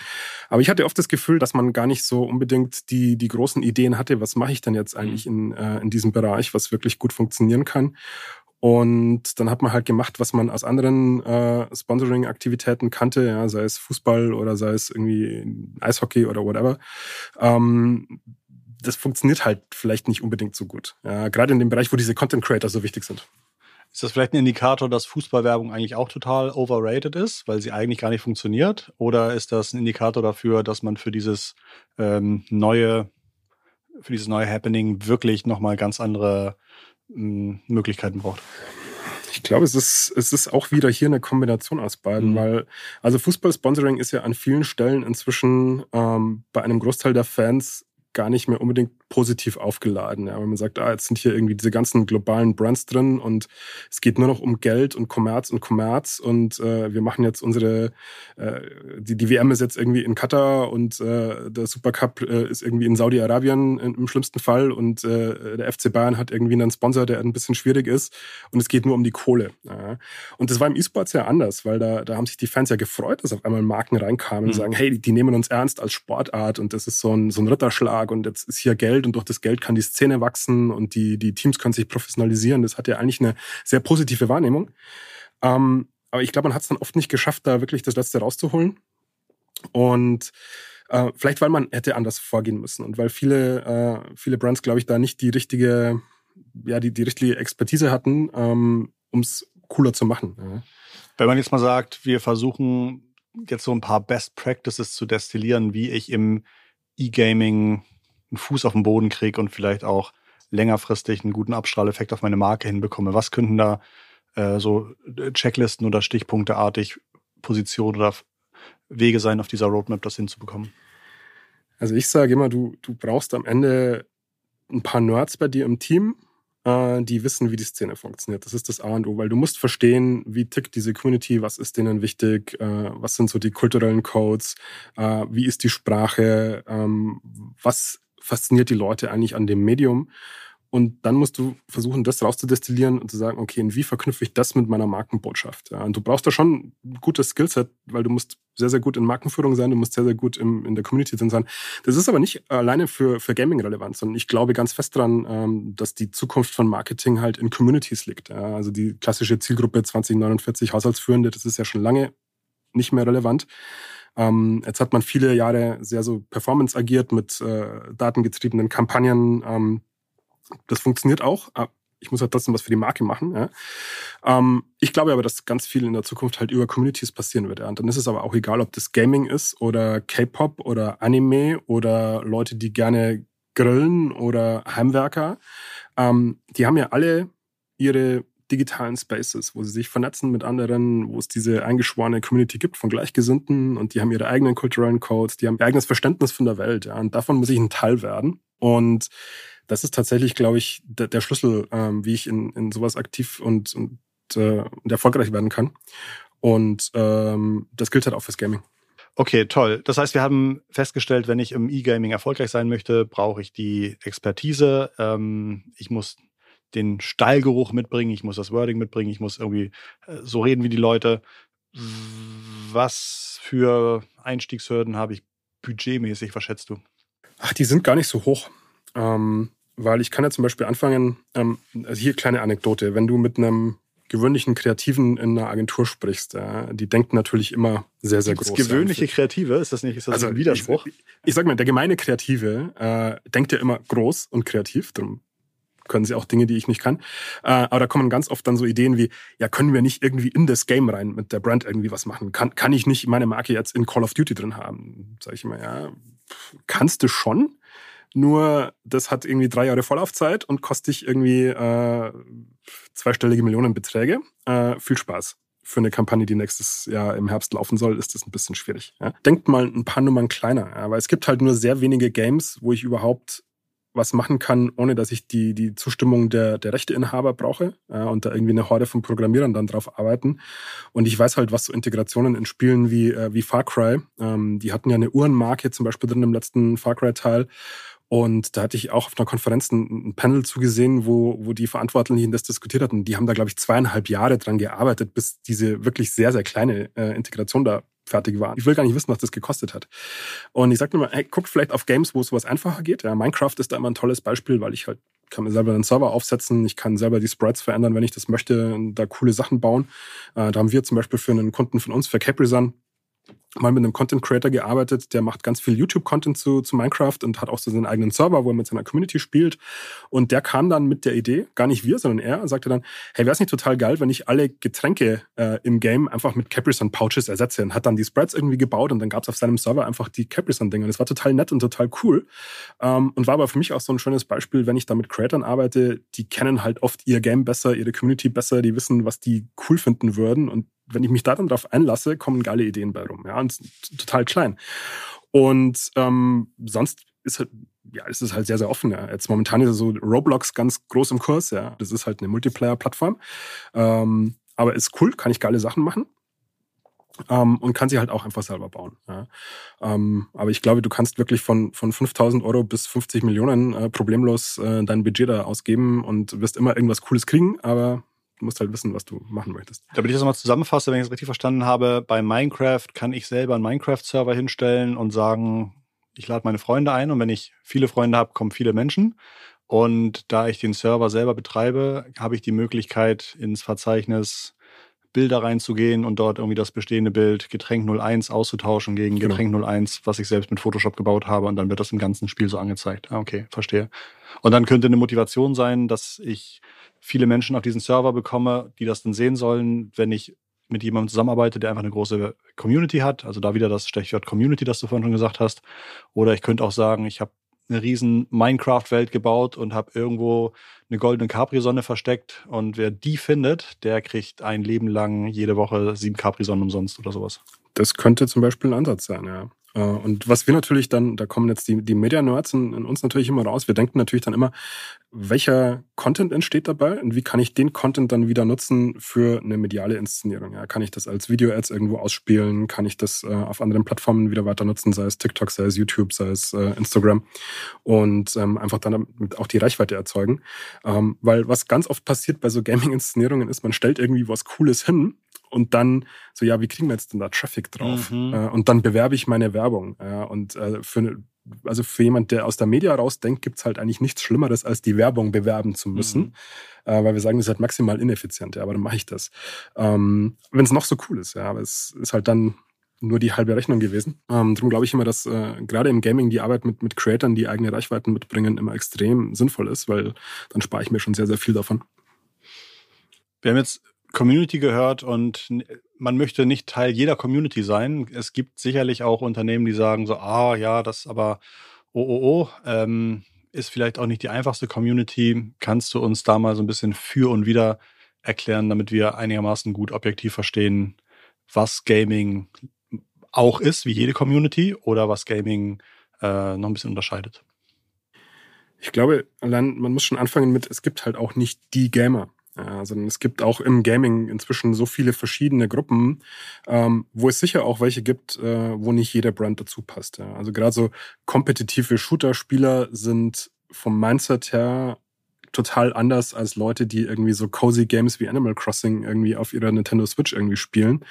Aber ich hatte oft das Gefühl, dass man gar nicht so unbedingt die, die großen Ideen hatte, was mache ich denn jetzt eigentlich in, äh, in diesem Bereich, was wirklich gut funktionieren kann. Und dann hat man halt gemacht, was man aus anderen äh, Sponsoring-Aktivitäten kannte, ja, sei es Fußball oder sei es irgendwie Eishockey oder whatever. Ähm, das funktioniert halt vielleicht nicht unbedingt so gut. Ja, gerade in dem Bereich, wo diese Content Creator so wichtig sind. Ist das vielleicht ein Indikator, dass Fußballwerbung eigentlich auch total overrated ist, weil sie eigentlich gar nicht funktioniert? Oder ist das ein Indikator dafür, dass man für dieses ähm, neue, für dieses neue Happening wirklich nochmal ganz andere ähm, Möglichkeiten braucht? Ich glaube, es ist, es ist auch wieder hier eine Kombination aus beiden, mhm. weil, also Fußball-Sponsoring ist ja an vielen Stellen inzwischen ähm, bei einem Großteil der Fans gar nicht mehr unbedingt positiv aufgeladen. Ja, wenn man sagt, ah, jetzt sind hier irgendwie diese ganzen globalen Brands drin und es geht nur noch um Geld und Kommerz und Kommerz und äh, wir machen jetzt unsere, äh, die, die WM ist jetzt irgendwie in Katar und äh, der Supercup äh, ist irgendwie in Saudi-Arabien im schlimmsten Fall und äh, der FC Bayern hat irgendwie einen Sponsor, der ein bisschen schwierig ist und es geht nur um die Kohle. Ja. Und das war im E-Sports ja anders, weil da, da haben sich die Fans ja gefreut, dass auf einmal Marken reinkamen mhm. und sagen, hey, die, die nehmen uns ernst als Sportart und das ist so ein, so ein Ritterschlag und jetzt ist hier Geld Geld und durch das Geld kann die Szene wachsen und die, die Teams können sich professionalisieren. Das hat ja eigentlich eine sehr positive Wahrnehmung. Ähm, aber ich glaube, man hat es dann oft nicht geschafft, da wirklich das Letzte rauszuholen. Und äh, vielleicht, weil man hätte anders vorgehen müssen und weil viele, äh, viele Brands, glaube ich, da nicht die richtige, ja, die, die richtige Expertise hatten, ähm, um es cooler zu machen. Ja. Wenn man jetzt mal sagt, wir versuchen jetzt so ein paar Best Practices zu destillieren, wie ich im E-Gaming einen Fuß auf den Boden kriege und vielleicht auch längerfristig einen guten Abstrahleffekt auf meine Marke hinbekomme. Was könnten da äh, so äh, Checklisten oder Stichpunkteartig Positionen oder Wege sein, auf dieser Roadmap das hinzubekommen? Also ich sage immer, du, du brauchst am Ende ein paar Nerds bei dir im Team, äh, die wissen, wie die Szene funktioniert. Das ist das A und O, weil du musst verstehen, wie tickt diese Community, was ist denen wichtig, äh, was sind so die kulturellen Codes, äh, wie ist die Sprache, ähm, was fasziniert die Leute eigentlich an dem Medium. und dann musst du versuchen, das rauszudestillieren und zu sagen, okay, und wie verknüpfe ich das mit meiner Markenbotschaft? Ja, und du brauchst da schon ein gutes Skillset, weil du musst sehr, sehr gut in Markenführung sein, du musst sehr, sehr gut im, in der Community drin sein. Das ist aber nicht alleine für, für Gaming relevant, sondern ich glaube ganz fest daran, ähm, dass die Zukunft von Marketing halt in Communities liegt. Ja, also die klassische Zielgruppe 2049 Haushaltsführende, das ist ja schon lange nicht mehr relevant. Ähm, jetzt hat man viele Jahre sehr so Performance agiert mit äh, datengetriebenen Kampagnen. Ähm, das funktioniert auch. Ah, ich muss halt trotzdem was für die Marke machen. Ja. Ähm, ich glaube aber, dass ganz viel in der Zukunft halt über Communities passieren wird. Ja. Und dann ist es aber auch egal, ob das Gaming ist oder K-Pop oder Anime oder Leute, die gerne grillen oder Heimwerker. Ähm, die haben ja alle ihre digitalen Spaces, wo sie sich vernetzen mit anderen, wo es diese eingeschworene Community gibt von Gleichgesinnten und die haben ihre eigenen kulturellen Codes, die haben ihr eigenes Verständnis von der Welt. Ja, und davon muss ich ein Teil werden. Und das ist tatsächlich, glaube ich, der, der Schlüssel, ähm, wie ich in, in sowas aktiv und, und, äh, und erfolgreich werden kann. Und ähm, das gilt halt auch fürs Gaming. Okay, toll. Das heißt, wir haben festgestellt, wenn ich im E-Gaming erfolgreich sein möchte, brauche ich die Expertise. Ähm, ich muss den Stallgeruch mitbringen, ich muss das Wording mitbringen, ich muss irgendwie äh, so reden wie die Leute. Was für Einstiegshürden habe ich budgetmäßig, was schätzt du? Ach, die sind gar nicht so hoch. Ähm, weil ich kann ja zum Beispiel anfangen, ähm, also hier kleine Anekdote, wenn du mit einem gewöhnlichen Kreativen in einer Agentur sprichst, äh, die denken natürlich immer sehr, sehr groß. Gewöhnliche Kreative, ist das nicht ist das also ein Widerspruch? Ich, ich sag mal, der gemeine Kreative äh, denkt ja immer groß und kreativ, darum können sie auch Dinge, die ich nicht kann. Äh, aber da kommen ganz oft dann so Ideen wie, ja, können wir nicht irgendwie in das Game rein mit der Brand irgendwie was machen? Kann, kann ich nicht meine Marke jetzt in Call of Duty drin haben? Sag ich immer, ja, kannst du schon, nur das hat irgendwie drei Jahre Vorlaufzeit und kostet dich irgendwie äh, zweistellige Millionenbeträge. Äh, viel Spaß. Für eine Kampagne, die nächstes Jahr im Herbst laufen soll, ist das ein bisschen schwierig. Ja? Denkt mal ein paar Nummern kleiner, ja? es gibt halt nur sehr wenige Games, wo ich überhaupt was machen kann, ohne dass ich die, die Zustimmung der, der Rechteinhaber brauche ja, und da irgendwie eine Horde von Programmierern dann drauf arbeiten. Und ich weiß halt, was so Integrationen in Spielen wie, äh, wie Far Cry, ähm, die hatten ja eine Uhrenmarke zum Beispiel drin im letzten Far Cry-Teil und da hatte ich auch auf einer Konferenz ein, ein Panel zugesehen, wo, wo die Verantwortlichen das diskutiert hatten. Die haben da, glaube ich, zweieinhalb Jahre dran gearbeitet, bis diese wirklich sehr, sehr kleine äh, Integration da fertig war. Ich will gar nicht wissen, was das gekostet hat. Und ich sage nur mal, hey, guckt vielleicht auf Games, wo es sowas einfacher geht. Ja, Minecraft ist da immer ein tolles Beispiel, weil ich halt kann mir selber einen Server aufsetzen, ich kann selber die Sprites verändern, wenn ich das möchte, da coole Sachen bauen. Äh, da haben wir zum Beispiel für einen Kunden von uns, für Capri-Sun, mal mit einem Content Creator gearbeitet, der macht ganz viel YouTube-Content zu, zu Minecraft und hat auch so seinen eigenen Server, wo er mit seiner Community spielt. Und der kam dann mit der Idee, gar nicht wir, sondern er, sagte dann, hey, wäre es nicht total geil, wenn ich alle Getränke äh, im Game einfach mit Capri Sun Pouches ersetze und hat dann die Spreads irgendwie gebaut und dann gab es auf seinem Server einfach die Capri Sun Dinger. Das war total nett und total cool ähm, und war aber für mich auch so ein schönes Beispiel, wenn ich da mit Creators arbeite, die kennen halt oft ihr Game besser, ihre Community besser, die wissen, was die cool finden würden und wenn ich mich da dann drauf einlasse, kommen geile Ideen bei rum. Ja, und total klein. Und ähm, sonst ist halt, ja, es halt sehr, sehr offen. Ja. Jetzt momentan ist so Roblox ganz groß im Kurs, ja. Das ist halt eine Multiplayer-Plattform. Ähm, aber ist cool, kann ich geile Sachen machen. Ähm, und kann sie halt auch einfach selber bauen. Ja. Ähm, aber ich glaube, du kannst wirklich von, von 5000 Euro bis 50 Millionen äh, problemlos äh, dein Budget da ausgeben und wirst immer irgendwas Cooles kriegen, aber musst halt wissen, was du machen möchtest. Damit ich das nochmal zusammenfasse, wenn ich es richtig verstanden habe, bei Minecraft kann ich selber einen Minecraft-Server hinstellen und sagen, ich lade meine Freunde ein und wenn ich viele Freunde habe, kommen viele Menschen. Und da ich den Server selber betreibe, habe ich die Möglichkeit, ins Verzeichnis Bilder reinzugehen und dort irgendwie das bestehende Bild Getränk 01 auszutauschen gegen genau. Getränk 01, was ich selbst mit Photoshop gebaut habe und dann wird das im ganzen Spiel so angezeigt. Ah, okay, verstehe. Und dann könnte eine Motivation sein, dass ich viele Menschen auf diesen Server bekomme, die das dann sehen sollen, wenn ich mit jemandem zusammenarbeite, der einfach eine große Community hat. Also da wieder das Stichwort Community, das du vorhin schon gesagt hast. Oder ich könnte auch sagen, ich habe eine riesen Minecraft-Welt gebaut und habe irgendwo eine goldene Capri-Sonne versteckt. Und wer die findet, der kriegt ein Leben lang jede Woche sieben Capri-Sonnen umsonst oder sowas. Das könnte zum Beispiel ein Ansatz sein, ja. Äh, und was wir natürlich dann, da kommen jetzt die, die Media-Nerds in, in, uns natürlich immer raus. Wir denken natürlich dann immer, welcher Content entsteht dabei und wie kann ich den Content dann wieder nutzen für eine mediale Inszenierung? Ja, kann ich das als Video-Ads irgendwo ausspielen? Kann ich das äh, auf anderen Plattformen wieder weiter nutzen, sei es TikTok, sei es YouTube, sei es äh, Instagram und ähm, einfach dann auch die Reichweite erzeugen? Ähm, weil was ganz oft passiert bei so Gaming-Inszenierungen ist, man stellt irgendwie was Cooles hin und dann so, ja, wie kriegen wir jetzt denn da Traffic drauf? Mhm. Äh, und dann bewerbe ich meine Werbung. Und äh, für, also für jemand, der aus der Media rausdenkt, gibt's halt eigentlich nichts Schlimmeres, als die Werbung bewerben zu müssen. Mhm. Äh, weil wir sagen, das ist halt maximal ineffizient, ja, aber dann mache ich das. Ähm, Wenn es noch so cool ist, ja, aber es ist halt dann nur die halbe Rechnung gewesen. Ähm, darum glaube ich immer, dass äh, gerade im Gaming die Arbeit mit, mit Creatern, die eigene Reichweiten mitbringen, immer extrem sinnvoll ist, weil dann spare ich mir schon sehr, sehr viel davon. Wir haben jetzt Community gehört und man möchte nicht Teil jeder Community sein. Es gibt sicherlich auch Unternehmen, die sagen so, ah ja, das aber oh oh oh, ähm, ist vielleicht auch nicht die einfachste Community. Kannst du uns da mal so ein bisschen für und wieder erklären, damit wir einigermaßen gut objektiv verstehen, was Gaming auch ist, wie jede Community, oder was Gaming äh, noch ein bisschen unterscheidet? Ich glaube, allein man muss schon anfangen mit, es gibt halt auch nicht die Gamer. Ja, sondern es gibt auch im Gaming inzwischen so viele verschiedene Gruppen, ähm, wo es sicher auch welche gibt, äh, wo nicht jeder Brand dazu passt. Ja. Also gerade so kompetitive Shooter-Spieler sind vom Mindset her total anders als Leute, die irgendwie so cozy Games wie Animal Crossing irgendwie auf ihrer Nintendo Switch irgendwie spielen.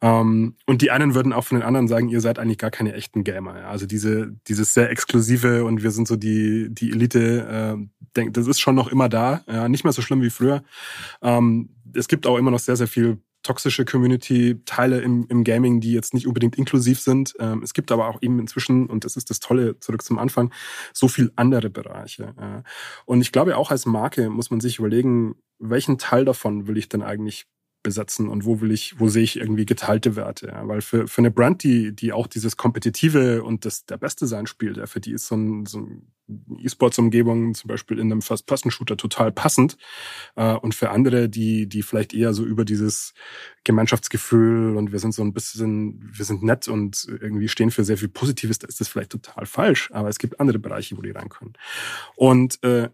Ähm, und die einen würden auch von den anderen sagen, ihr seid eigentlich gar keine echten Gamer. Ja? Also diese, dieses sehr exklusive und wir sind so die, die Elite, äh, denk, das ist schon noch immer da. Ja? Nicht mehr so schlimm wie früher. Ähm, es gibt auch immer noch sehr, sehr viel toxische Community-Teile im, im Gaming, die jetzt nicht unbedingt inklusiv sind. Ähm, es gibt aber auch eben inzwischen, und das ist das Tolle, zurück zum Anfang, so viel andere Bereiche. Äh. Und ich glaube, auch als Marke muss man sich überlegen, welchen Teil davon will ich denn eigentlich besetzen und wo will ich, wo sehe ich irgendwie geteilte Werte. Ja? Weil für, für eine Brand, die, die auch dieses Kompetitive und das der Beste sein spielt, ja, für die ist so ein, so ein E-Sports-Umgebung zum Beispiel in einem First-Person-Shooter total passend. Äh, und für andere, die, die vielleicht eher so über dieses Gemeinschaftsgefühl und wir sind so ein bisschen, wir sind nett und irgendwie stehen für sehr viel Positives, da ist das vielleicht total falsch. Aber es gibt andere Bereiche, wo die rein können. Und äh,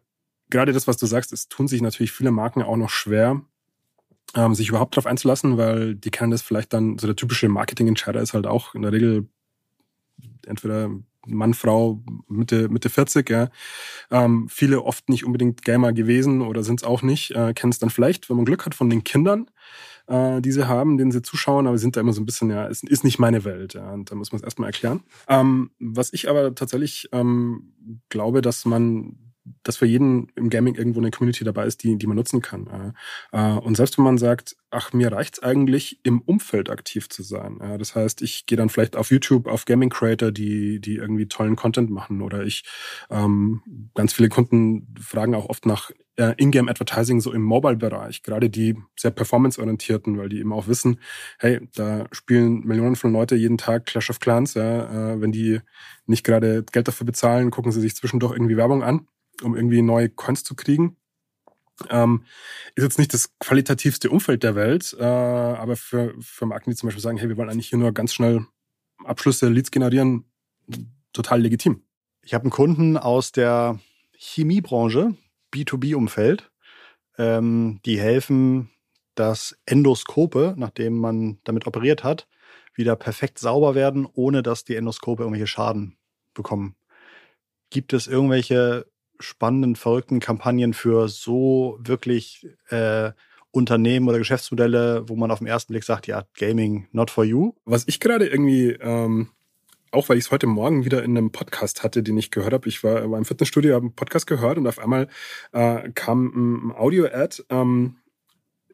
gerade das, was du sagst, es tun sich natürlich viele Marken auch noch schwer, ähm, sich überhaupt darauf einzulassen, weil die kennen das vielleicht dann, so der typische Marketing-Entscheider ist halt auch in der Regel entweder Mann, Frau, Mitte, Mitte 40, ja. Ähm, viele oft nicht unbedingt Gamer gewesen oder sind es auch nicht, äh, kennen es dann vielleicht, wenn man Glück hat, von den Kindern, äh, die sie haben, denen sie zuschauen, aber sie sind da immer so ein bisschen, ja, es ist nicht meine Welt, ja, und da muss man es erstmal erklären. Ähm, was ich aber tatsächlich ähm, glaube, dass man dass für jeden im Gaming irgendwo eine Community dabei ist, die, die man nutzen kann. Äh, und selbst wenn man sagt, ach, mir reicht's eigentlich, im Umfeld aktiv zu sein. Das heißt, ich gehe dann vielleicht auf YouTube auf Gaming Creator, die, die irgendwie tollen Content machen. Oder ich, ähm, ganz viele Kunden fragen auch oft nach äh, Ingame Advertising so im Mobile-Bereich, gerade die sehr performance-orientierten, weil die eben auch wissen, hey, da spielen Millionen von Leute jeden Tag Clash of Clans, ja, äh, wenn die nicht gerade Geld dafür bezahlen, gucken sie sich zwischendurch irgendwie Werbung an um irgendwie neue Coins zu kriegen. Ähm, ist jetzt nicht das qualitativste Umfeld der Welt, äh, aber für, für Marken, die zum Beispiel sagen, hey, wir wollen eigentlich hier nur ganz schnell Abschlüsse, Leads generieren, total legitim. Ich habe einen Kunden aus der Chemiebranche, B2B-Umfeld, ähm, die helfen, dass Endoskope, nachdem man damit operiert hat, wieder perfekt sauber werden, ohne dass die Endoskope irgendwelche Schaden bekommen. Gibt es irgendwelche spannenden, verrückten Kampagnen für so wirklich äh, Unternehmen oder Geschäftsmodelle, wo man auf den ersten Blick sagt, ja, Gaming, not for you? Was ich gerade irgendwie, ähm, auch weil ich es heute Morgen wieder in einem Podcast hatte, den ich gehört habe, ich war, im Fitnessstudio, habe einen Podcast gehört und auf einmal äh, kam ein Audio-Ad. Ähm,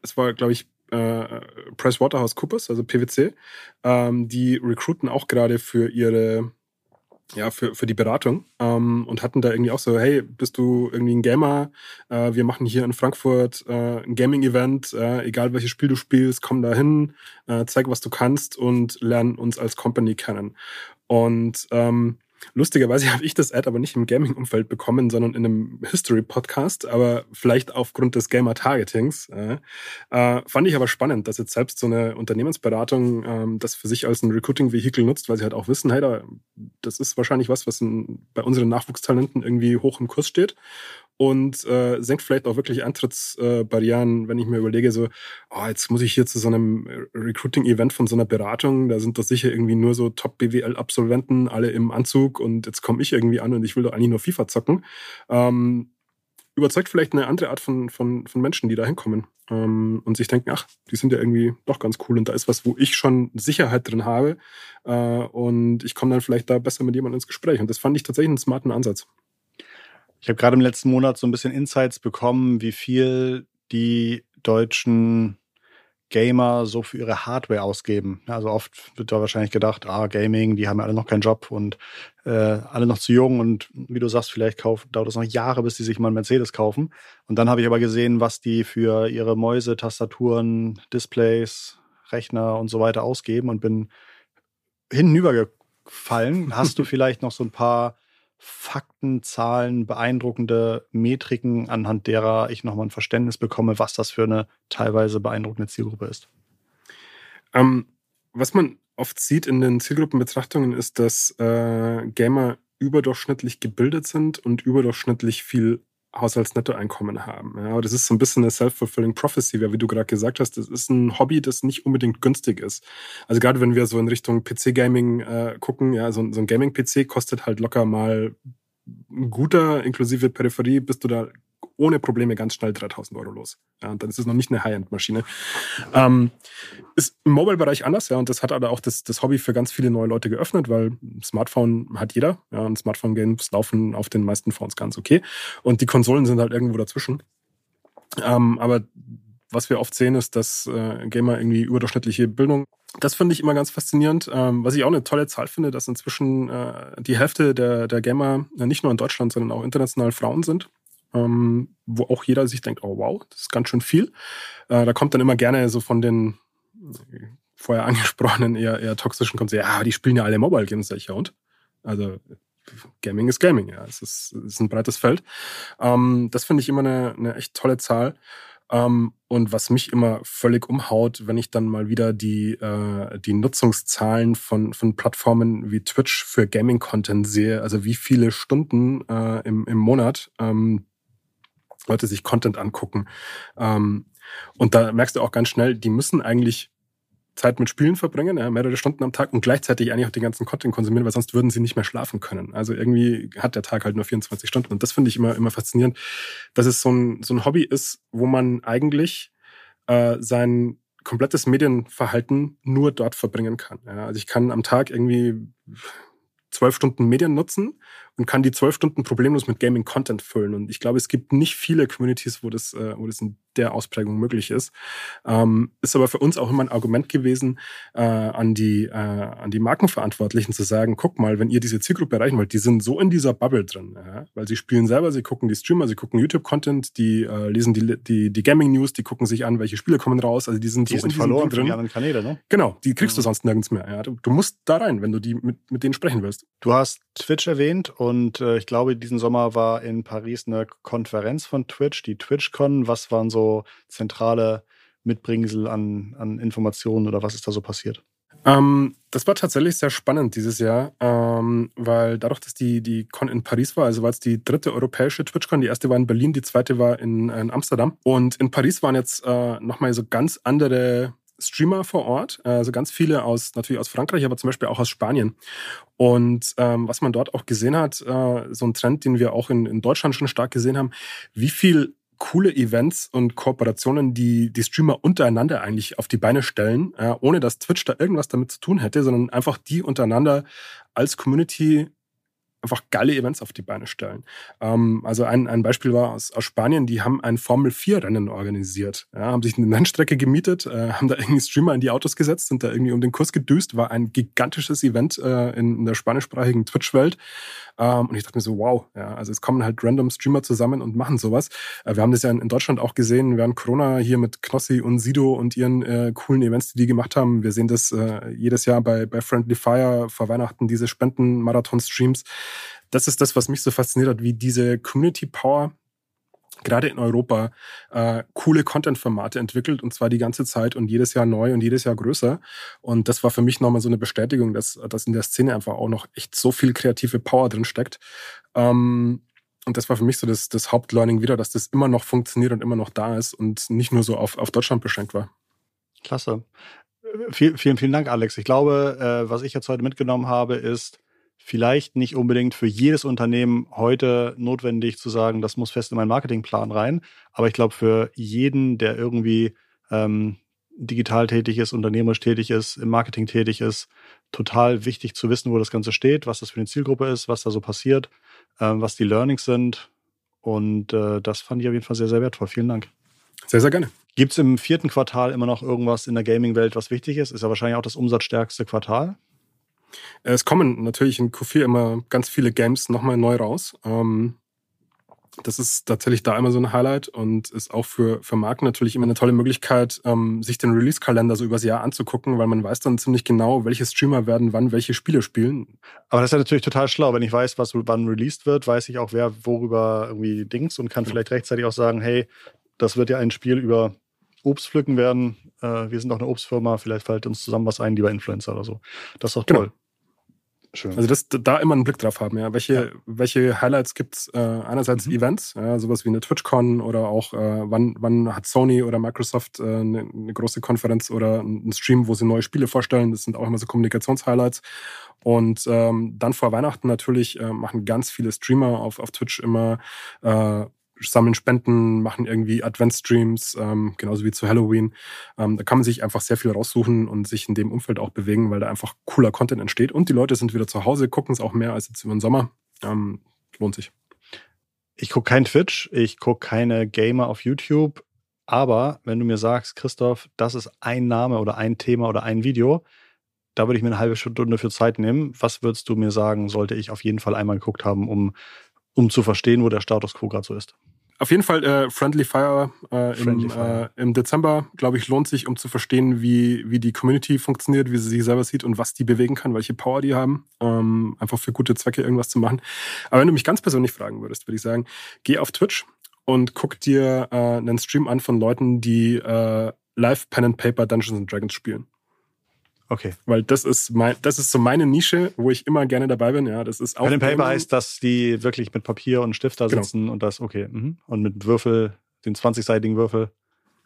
es war, glaube ich, äh, PricewaterhouseCoopers, also PwC, ähm, die recruiten auch gerade für ihre ja, für, für die Beratung ähm, und hatten da irgendwie auch so, hey, bist du irgendwie ein Gamer? Äh, wir machen hier in Frankfurt äh, ein Gaming-Event, äh, egal welches Spiel du spielst, komm da hin, äh, zeig, was du kannst und lern uns als Company kennen. Und ähm, Lustigerweise habe ich das Ad aber nicht im Gaming-Umfeld bekommen, sondern in einem History-Podcast, aber vielleicht aufgrund des Gamer-Targetings. Äh, äh, fand ich aber spannend, dass jetzt selbst so eine Unternehmensberatung ähm, das für sich als ein Recruiting-Vehikel nutzt, weil sie halt auch wissen, hey, da, das ist wahrscheinlich was, was in, bei unseren Nachwuchstalenten irgendwie hoch im Kurs steht und äh, senkt vielleicht auch wirklich Eintrittsbarrieren, äh, wenn ich mir überlege, so, oh, jetzt muss ich hier zu so einem Recruiting-Event von so einer Beratung, da sind doch sicher irgendwie nur so Top-BWL-Absolventen, alle im Anzug und jetzt komme ich irgendwie an und ich will doch eigentlich nur FIFA zocken. Ähm, überzeugt vielleicht eine andere Art von, von, von Menschen, die da hinkommen ähm, und sich denken, ach, die sind ja irgendwie doch ganz cool und da ist was, wo ich schon Sicherheit drin habe äh, und ich komme dann vielleicht da besser mit jemandem ins Gespräch und das fand ich tatsächlich einen smarten Ansatz. Ich habe gerade im letzten Monat so ein bisschen Insights bekommen, wie viel die deutschen Gamer so für ihre Hardware ausgeben. Also oft wird da wahrscheinlich gedacht, ah, Gaming, die haben ja alle noch keinen Job und äh, alle noch zu jung und wie du sagst, vielleicht kaufen, dauert es noch Jahre, bis die sich mal einen Mercedes kaufen. Und dann habe ich aber gesehen, was die für ihre Mäuse, Tastaturen, Displays, Rechner und so weiter ausgeben und bin hinübergefallen. Hast du vielleicht noch so ein paar Fakten, Zahlen, beeindruckende Metriken, anhand derer ich nochmal ein Verständnis bekomme, was das für eine teilweise beeindruckende Zielgruppe ist? Ähm, was man oft sieht in den Zielgruppenbetrachtungen ist, dass äh, Gamer überdurchschnittlich gebildet sind und überdurchschnittlich viel Haushaltsnettoeinkommen haben. Ja, das ist so ein bisschen eine self-fulfilling prophecy, wie du gerade gesagt hast. Das ist ein Hobby, das nicht unbedingt günstig ist. Also gerade wenn wir so in Richtung PC-Gaming äh, gucken, ja, so, so ein Gaming-PC kostet halt locker mal ein guter, inklusive Peripherie, bist du da ohne Probleme ganz schnell 3000 Euro los. Ja, und dann ist es noch nicht eine High-End-Maschine. Ähm, ist im Mobile-Bereich anders, ja, und das hat aber auch das, das Hobby für ganz viele neue Leute geöffnet, weil Smartphone hat jeder, ja, und Smartphone-Games laufen auf den meisten Phones ganz okay. Und die Konsolen sind halt irgendwo dazwischen. Ähm, aber was wir oft sehen, ist, dass äh, Gamer irgendwie überdurchschnittliche Bildung das finde ich immer ganz faszinierend. Ähm, was ich auch eine tolle Zahl finde, dass inzwischen äh, die Hälfte der, der Gamer äh, nicht nur in Deutschland, sondern auch international Frauen sind ähm, wo auch jeder sich denkt, oh wow, das ist ganz schön viel. Äh, da kommt dann immer gerne so von den äh, vorher angesprochenen eher, eher toxischen kommt so, ja, die spielen ja alle Mobile Games, sag ich, ja und? Also Gaming ist Gaming, ja. Es ist, es ist ein breites Feld. Ähm, das finde ich immer eine, eine echt tolle Zahl. Ähm, und was mich immer völlig umhaut, wenn ich dann mal wieder die, äh, die Nutzungszahlen von, von Plattformen wie Twitch für Gaming-Content sehe, also wie viele Stunden äh, im, im Monat ähm, Leute sich Content angucken. Ähm, und da merkst du auch ganz schnell, die müssen eigentlich Zeit mit Spielen verbringen, ja, mehrere Stunden am Tag und gleichzeitig eigentlich auch den ganzen Content konsumieren, weil sonst würden sie nicht mehr schlafen können. Also irgendwie hat der Tag halt nur 24 Stunden und das finde ich immer, immer faszinierend, dass es so ein, so ein Hobby ist, wo man eigentlich äh, sein komplettes Medienverhalten nur dort verbringen kann. Ja, also ich kann am Tag irgendwie zwölf Stunden Medien nutzen und kann die zwölf Stunden problemlos mit Gaming-Content füllen. Und ich glaube, es gibt nicht viele Communities, wo das, äh, wo das in der Ausprägung möglich ist. Ähm, ist aber für uns auch immer ein Argument gewesen, äh, an, die, äh, an die Markenverantwortlichen zu sagen, guck mal, wenn ihr diese Zielgruppe erreichen wollt, die sind so in dieser Bubble drin, ja? weil sie spielen selber, sie gucken die Streamer, sie gucken YouTube-Content, die äh, lesen die, die, die Gaming-News, die gucken sich an, welche Spiele kommen raus, also die sind die so sind in verloren drin. Die Kanäle, ne? Genau, die kriegst mhm. du sonst nirgends mehr. Ja? Du, du, musst da rein, wenn du die mit, mit denen sprechen willst. Du hast Twitch erwähnt und äh, ich glaube, diesen Sommer war in Paris eine Konferenz von Twitch, die TwitchCon. Was waren so zentrale Mitbringsel an, an Informationen oder was ist da so passiert? Ähm, das war tatsächlich sehr spannend dieses Jahr, ähm, weil dadurch, dass die, die Con in Paris war, also war es die dritte europäische TwitchCon, die erste war in Berlin, die zweite war in, in Amsterdam. Und in Paris waren jetzt äh, nochmal so ganz andere Streamer vor Ort, also ganz viele aus natürlich aus Frankreich, aber zum Beispiel auch aus Spanien. Und ähm, was man dort auch gesehen hat, äh, so ein Trend, den wir auch in, in Deutschland schon stark gesehen haben, wie viel coole Events und Kooperationen, die die Streamer untereinander eigentlich auf die Beine stellen, äh, ohne dass Twitch da irgendwas damit zu tun hätte, sondern einfach die untereinander als Community einfach geile Events auf die Beine stellen. Ähm, also ein, ein Beispiel war aus, aus Spanien, die haben ein Formel-4-Rennen organisiert. Ja, haben sich eine Rennstrecke gemietet, äh, haben da irgendwie Streamer in die Autos gesetzt, sind da irgendwie um den Kurs gedüst, war ein gigantisches Event äh, in, in der spanischsprachigen Twitch-Welt. Ähm, und ich dachte mir so, wow, ja, also es kommen halt random Streamer zusammen und machen sowas. Äh, wir haben das ja in, in, Deutschland auch gesehen während Corona hier mit Knossi und Sido und ihren äh, coolen Events, die die gemacht haben. Wir sehen das äh, jedes Jahr bei, bei Friendly Fire vor Weihnachten, diese Spenden-Marathon-Streams. Das ist das, was mich so fasziniert hat, wie diese Community Power gerade in Europa äh, coole Content-Formate entwickelt und zwar die ganze Zeit und jedes Jahr neu und jedes Jahr größer. Und das war für mich nochmal so eine Bestätigung, dass, dass in der Szene einfach auch noch echt so viel kreative Power drin steckt. Ähm, und das war für mich so das, das Hauptlearning wieder, dass das immer noch funktioniert und immer noch da ist und nicht nur so auf, auf Deutschland beschränkt war. Klasse. Vielen, vielen, vielen Dank, Alex. Ich glaube, äh, was ich jetzt heute mitgenommen habe, ist, vielleicht nicht unbedingt für jedes Unternehmen heute notwendig zu sagen, das muss fest in meinen Marketingplan rein. Aber ich glaube, für jeden, der irgendwie ähm, digital tätig ist, unternehmerisch tätig ist, im Marketing tätig ist, total wichtig zu wissen, wo das Ganze steht, was das für eine Zielgruppe ist, was da so passiert, ähm, was die Learnings sind. Und äh, das fand ich auf jeden Fall sehr, sehr wertvoll. Vielen Dank. Sehr, sehr gerne. Gibt es im vierten Quartal immer noch irgendwas in der Gaming-Welt, was wichtig ist? Ist ja wahrscheinlich auch das umsatzstärkste Quartal. Es kommen natürlich in Q4 immer ganz viele Games nochmal neu raus. Ähm, das ist tatsächlich da immer so ein Highlight und ist auch für, für Marken natürlich immer eine tolle Möglichkeit, ähm, sich den Release-Kalender so übers Jahr anzugucken, weil man weiß dann ziemlich genau, welche Streamer werden wann welche Spiele spielen. Aber das ist ja natürlich total schlau. Wenn ich weiß, was wann released wird, weiß ich auch, wer worüber irgendwie Dings und kann vielleicht rechtzeitig auch sagen, hey, das wird ja ein Spiel über Obst pflücken werden. Äh, wir sind auch eine Obstfirma, vielleicht fällt uns zusammen was ein, lieber Influencer oder so. Das ist doch toll. Genau. Schön. Also das, da immer einen Blick drauf haben, ja. Welche, ja. welche Highlights gibt's? Äh, einerseits mhm. Events, ja, sowas wie eine TwitchCon oder auch äh, wann, wann hat Sony oder Microsoft äh, eine, eine große Konferenz oder einen Stream, wo sie neue Spiele vorstellen. Das sind auch immer so Kommunikationshighlights. Und ähm, dann vor Weihnachten natürlich äh, machen ganz viele Streamer auf, auf Twitch immer äh, sammeln Spenden, machen irgendwie Advent-Streams, ähm, genauso wie zu Halloween. Ähm, da kann man sich einfach sehr viel raussuchen und sich in dem Umfeld auch bewegen, weil da einfach cooler Content entsteht. Und die Leute sind wieder zu Hause, gucken es auch mehr als jetzt über den Sommer. Ähm, lohnt sich. Ich gucke kein Twitch, ich gucke keine Gamer auf YouTube. Aber wenn du mir sagst, Christoph, das ist ein Name oder ein Thema oder ein Video, da würde ich mir eine halbe Stunde für Zeit nehmen. Was würdest du mir sagen, sollte ich auf jeden Fall einmal geguckt haben, um um zu verstehen, wo der Status quo gerade so ist. Auf jeden Fall äh, Friendly Fire, äh, Friendly im, Fire. Äh, im Dezember, glaube ich, lohnt sich, um zu verstehen, wie, wie die Community funktioniert, wie sie sich selber sieht und was die bewegen kann, welche Power die haben, ähm, einfach für gute Zwecke irgendwas zu machen. Aber wenn du mich ganz persönlich fragen würdest, würde ich sagen, geh auf Twitch und guck dir äh, einen Stream an von Leuten, die äh, Live Pen and Paper Dungeons and Dragons spielen. Okay. Weil das ist mein, das ist so meine Nische, wo ich immer gerne dabei bin. Ja, das ist auch. Pen and Paper heißt, dass die wirklich mit Papier und Stift da genau. sitzen genau. und das, okay. Mhm. Und mit Würfel, den 20-seitigen Würfel.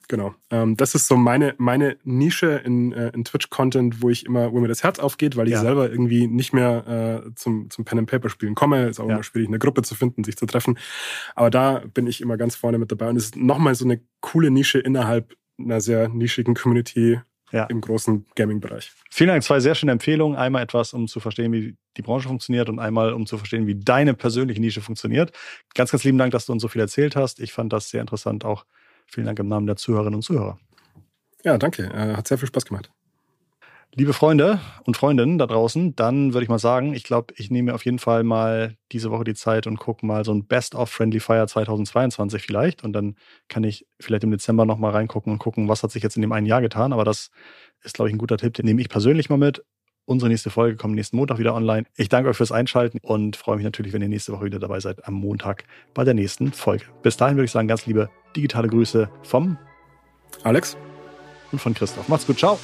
Genau. Ähm, das ist so meine, meine Nische in, äh, in Twitch-Content, wo ich immer, wo mir das Herz aufgeht, weil ich ja. selber irgendwie nicht mehr äh, zum, zum Pen and Paper spielen komme. Ist auch ja. immer schwierig, eine Gruppe zu finden, sich zu treffen. Aber da bin ich immer ganz vorne mit dabei. Und es ist nochmal so eine coole Nische innerhalb einer sehr nischigen Community, ja. im großen Gaming-Bereich. Vielen Dank. Zwei sehr schöne Empfehlungen. Einmal etwas, um zu verstehen, wie die Branche funktioniert und einmal, um zu verstehen, wie deine persönliche Nische funktioniert. Ganz, ganz lieben Dank, dass du uns so viel erzählt hast. Ich fand das sehr interessant. Auch vielen Dank im Namen der Zuhörerinnen und Zuhörer. Ja, danke. Äh, hat sehr viel Spaß gemacht. Liebe Freunde und Freundinnen da draußen, dann würde ich mal sagen, ich glaube, ich nehme auf jeden Fall mal diese Woche die Zeit und gucke mal so ein Best of Friendly Fire 2022 vielleicht. Und dann kann ich vielleicht im Dezember nochmal reingucken und gucken, was hat sich jetzt in dem einen Jahr getan. Aber das ist, glaube ich, ein guter Tipp, den nehme ich persönlich mal mit. Unsere nächste Folge kommt nächsten Montag wieder online. Ich danke euch fürs Einschalten und freue mich natürlich, wenn ihr nächste Woche wieder dabei seid am Montag bei der nächsten Folge. Bis dahin würde ich sagen, ganz liebe digitale Grüße vom Alex und von Christoph. Macht's gut, ciao.